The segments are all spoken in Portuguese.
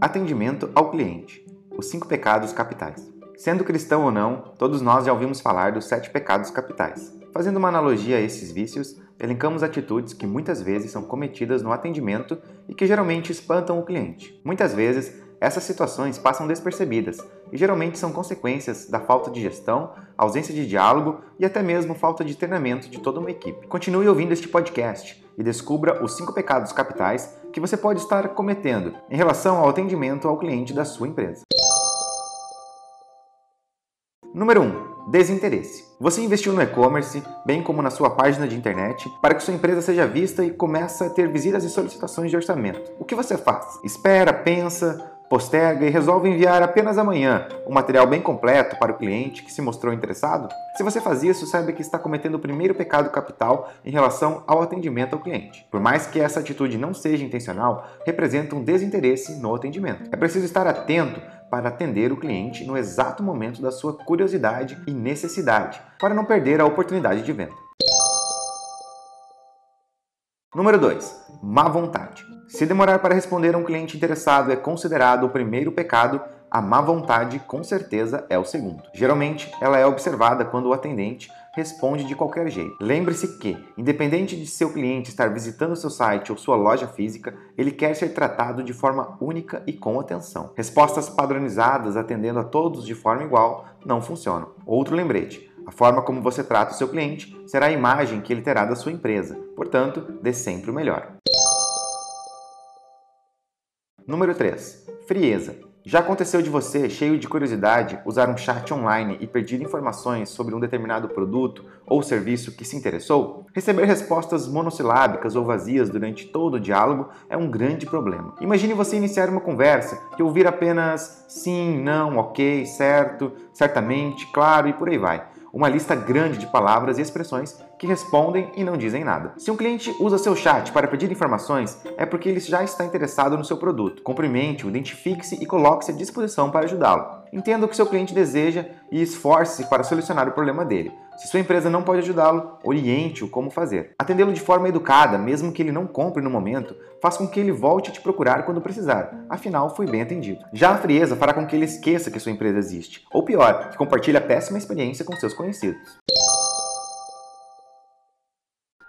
Atendimento ao cliente. Os cinco pecados capitais. Sendo cristão ou não, todos nós já ouvimos falar dos sete pecados capitais. Fazendo uma analogia a esses vícios, elencamos atitudes que muitas vezes são cometidas no atendimento e que geralmente espantam o cliente. Muitas vezes, essas situações passam despercebidas e geralmente são consequências da falta de gestão, ausência de diálogo e até mesmo falta de treinamento de toda uma equipe. Continue ouvindo este podcast e descubra os cinco pecados capitais que você pode estar cometendo em relação ao atendimento ao cliente da sua empresa. Número 1. Desinteresse. Você investiu no e-commerce, bem como na sua página de internet, para que sua empresa seja vista e comece a ter visitas e solicitações de orçamento. O que você faz? Espera, pensa, posterga e resolve enviar apenas amanhã um material bem completo para o cliente que se mostrou interessado? Se você faz isso, saiba que está cometendo o primeiro pecado capital em relação ao atendimento ao cliente. Por mais que essa atitude não seja intencional, representa um desinteresse no atendimento. É preciso estar atento para atender o cliente no exato momento da sua curiosidade e necessidade, para não perder a oportunidade de venda. Número 2. Má vontade. Se demorar para responder a um cliente interessado é considerado o primeiro pecado, a má vontade com certeza é o segundo. Geralmente, ela é observada quando o atendente responde de qualquer jeito. Lembre-se que, independente de seu cliente estar visitando seu site ou sua loja física, ele quer ser tratado de forma única e com atenção. Respostas padronizadas atendendo a todos de forma igual não funcionam. Outro lembrete: a forma como você trata o seu cliente será a imagem que ele terá da sua empresa. Portanto, dê sempre o melhor. Número 3. Frieza. Já aconteceu de você, cheio de curiosidade, usar um chat online e pedir informações sobre um determinado produto ou serviço que se interessou? Receber respostas monossilábicas ou vazias durante todo o diálogo é um grande problema. Imagine você iniciar uma conversa e ouvir apenas sim, não, ok, certo, certamente, claro e por aí vai uma lista grande de palavras e expressões que respondem e não dizem nada. Se um cliente usa seu chat para pedir informações, é porque ele já está interessado no seu produto. Cumprimente-o, identifique-se e coloque-se à disposição para ajudá-lo. Entenda o que seu cliente deseja e esforce-se para solucionar o problema dele. Se sua empresa não pode ajudá-lo, oriente-o como fazer. Atendê-lo de forma educada, mesmo que ele não compre no momento, faz com que ele volte a te procurar quando precisar. Afinal, foi bem atendido. Já a frieza fará com que ele esqueça que sua empresa existe, ou pior, que compartilhe a péssima experiência com seus conhecidos.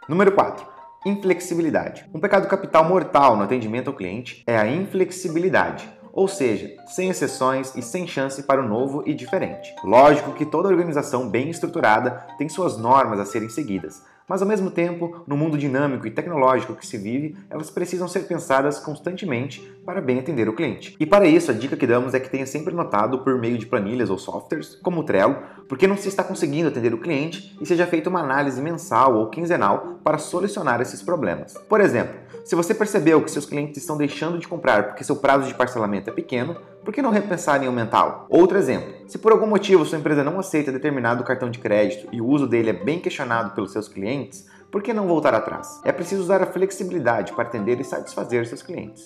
Número 4. Inflexibilidade. Um pecado capital mortal no atendimento ao cliente é a inflexibilidade ou seja, sem exceções e sem chance para o novo e diferente. Lógico que toda organização bem estruturada tem suas normas a serem seguidas, mas ao mesmo tempo, no mundo dinâmico e tecnológico que se vive, elas precisam ser pensadas constantemente para bem atender o cliente. E para isso, a dica que damos é que tenha sempre notado por meio de planilhas ou softwares, como o Trello, porque não se está conseguindo atender o cliente e seja feita uma análise mensal ou quinzenal para solucionar esses problemas. Por exemplo, se você percebeu que seus clientes estão deixando de comprar porque seu prazo de parcelamento é pequeno, por que não repensar em aumentá-lo? Outro exemplo: se por algum motivo sua empresa não aceita determinado cartão de crédito e o uso dele é bem questionado pelos seus clientes, por que não voltar atrás? É preciso usar a flexibilidade para atender e satisfazer seus clientes.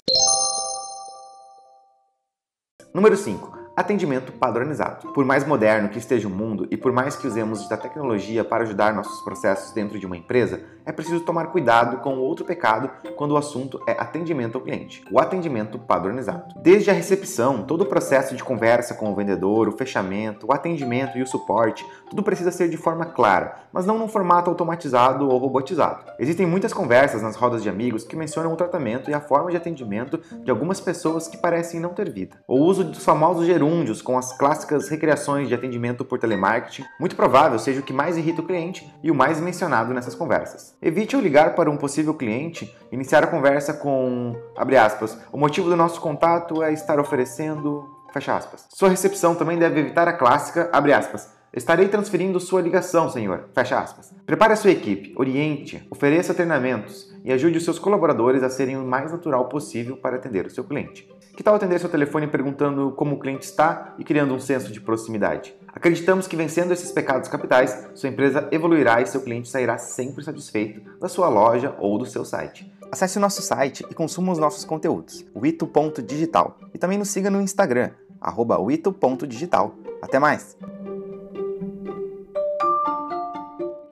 Número 5 Atendimento padronizado. Por mais moderno que esteja o mundo e por mais que usemos da tecnologia para ajudar nossos processos dentro de uma empresa, é preciso tomar cuidado com outro pecado quando o assunto é atendimento ao cliente, o atendimento padronizado. Desde a recepção, todo o processo de conversa com o vendedor, o fechamento, o atendimento e o suporte, tudo precisa ser de forma clara, mas não num formato automatizado ou robotizado. Existem muitas conversas nas rodas de amigos que mencionam o tratamento e a forma de atendimento de algumas pessoas que parecem não ter vida. O uso dos famosos gerúndios com as clássicas recriações de atendimento por telemarketing, muito provável seja o que mais irrita o cliente e o mais mencionado nessas conversas. Evite ao ligar para um possível cliente iniciar a conversa com, abre aspas, o motivo do nosso contato é estar oferecendo, fecha aspas. Sua recepção também deve evitar a clássica, abre aspas, Estarei transferindo sua ligação, senhor. Fecha aspas. Prepare a sua equipe, oriente, ofereça treinamentos e ajude os seus colaboradores a serem o mais natural possível para atender o seu cliente. Que tal atender seu telefone perguntando como o cliente está e criando um senso de proximidade? Acreditamos que vencendo esses pecados capitais, sua empresa evoluirá e seu cliente sairá sempre satisfeito da sua loja ou do seu site. Acesse o nosso site e consuma os nossos conteúdos, o ito.digital. E também nos siga no Instagram, arroba ito.digital. Até mais!